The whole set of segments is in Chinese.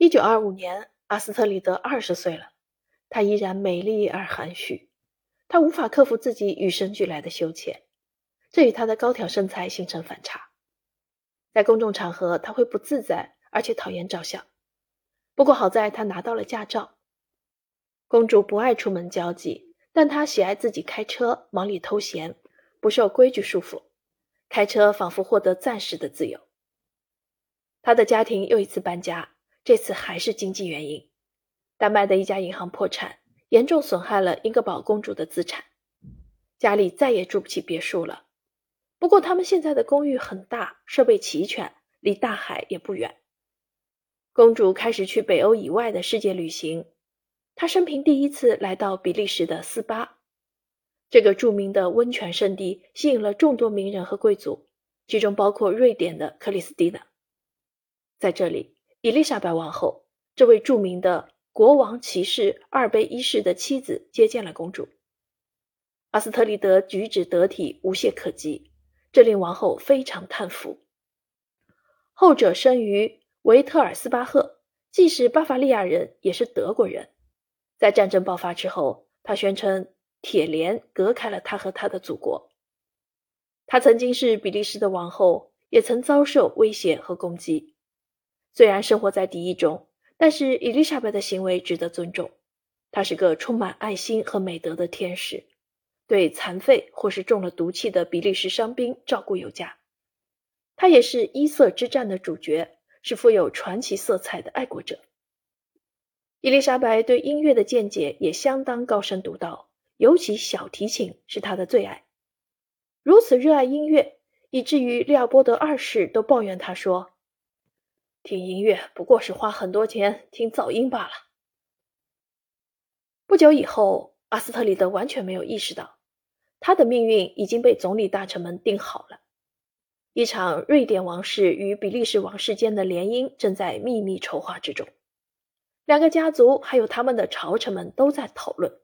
一九二五年，阿斯特里德二十岁了，她依然美丽而含蓄。她无法克服自己与生俱来的羞怯，这与她的高挑身材形成反差。在公众场合，她会不自在，而且讨厌照相。不过好在她拿到了驾照。公主不爱出门交际，但她喜爱自己开车，忙里偷闲，不受规矩束缚。开车仿佛获得暂时的自由。她的家庭又一次搬家。这次还是经济原因，丹麦的一家银行破产，严重损害了英格堡公主的资产，家里再也住不起别墅了。不过他们现在的公寓很大，设备齐全，离大海也不远。公主开始去北欧以外的世界旅行，她生平第一次来到比利时的斯巴，这个著名的温泉圣地吸引了众多名人和贵族，其中包括瑞典的克里斯蒂娜，在这里。伊丽莎白王后，这位著名的国王骑士二杯一世的妻子接见了公主。阿斯特里德举止得体，无懈可击，这令王后非常叹服。后者生于维特尔斯巴赫，既是巴伐利亚人，也是德国人。在战争爆发之后，他宣称铁链隔开了他和他的祖国。他曾经是比利时的王后，也曾遭受威胁和攻击。虽然生活在敌意中，但是伊丽莎白的行为值得尊重。她是个充满爱心和美德的天使，对残废或是中了毒气的比利时伤兵照顾有加。她也是伊瑟之战的主角，是富有传奇色彩的爱国者。伊丽莎白对音乐的见解也相当高深独到，尤其小提琴是她的最爱。如此热爱音乐，以至于利奥波德二世都抱怨他说。听音乐不过是花很多钱听噪音罢了。不久以后，阿斯特里德完全没有意识到，他的命运已经被总理大臣们定好了。一场瑞典王室与比利时王室间的联姻正在秘密筹划之中。两个家族还有他们的朝臣们都在讨论，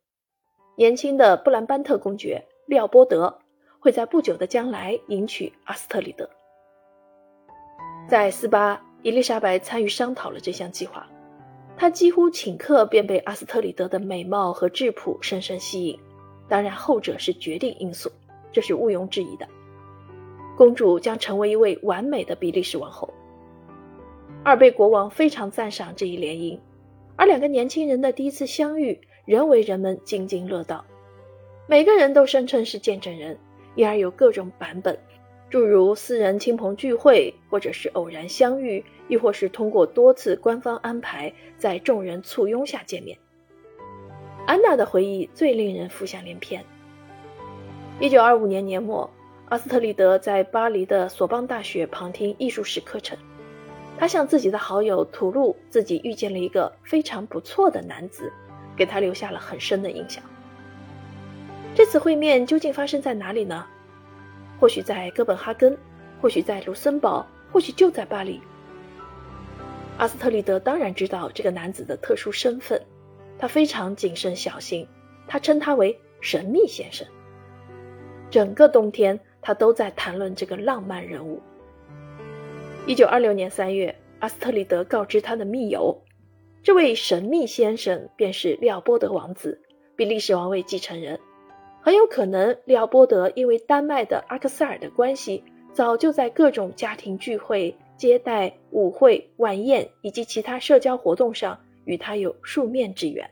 年轻的布兰班特公爵利奥波德会在不久的将来迎娶阿斯特里德。在斯巴。伊丽莎白参与商讨了这项计划，她几乎顷刻便被阿斯特里德的美貌和质朴深深吸引。当然，后者是决定因素，这是毋庸置疑的。公主将成为一位完美的比利时王后。二贝国王非常赞赏这一联姻，而两个年轻人的第一次相遇仍为人们津津乐道。每个人都声称是见证人，因而有各种版本。诸如私人亲朋聚会，或者是偶然相遇，亦或是通过多次官方安排，在众人簇拥下见面。安娜的回忆最令人浮想联翩。一九二五年年末，阿斯特里德在巴黎的索邦大学旁听艺术史课程，他向自己的好友吐露自己遇见了一个非常不错的男子，给他留下了很深的印象。这次会面究竟发生在哪里呢？或许在哥本哈根，或许在卢森堡，或许就在巴黎。阿斯特里德当然知道这个男子的特殊身份，他非常谨慎小心，他称他为神秘先生。整个冬天，他都在谈论这个浪漫人物。一九二六年三月，阿斯特里德告知他的密友，这位神秘先生便是利奥波德王子，比利时王位继承人。很有可能，利奥波德因为丹麦的阿克塞尔的关系，早就在各种家庭聚会、接待、舞会、晚宴以及其他社交活动上与他有数面之缘。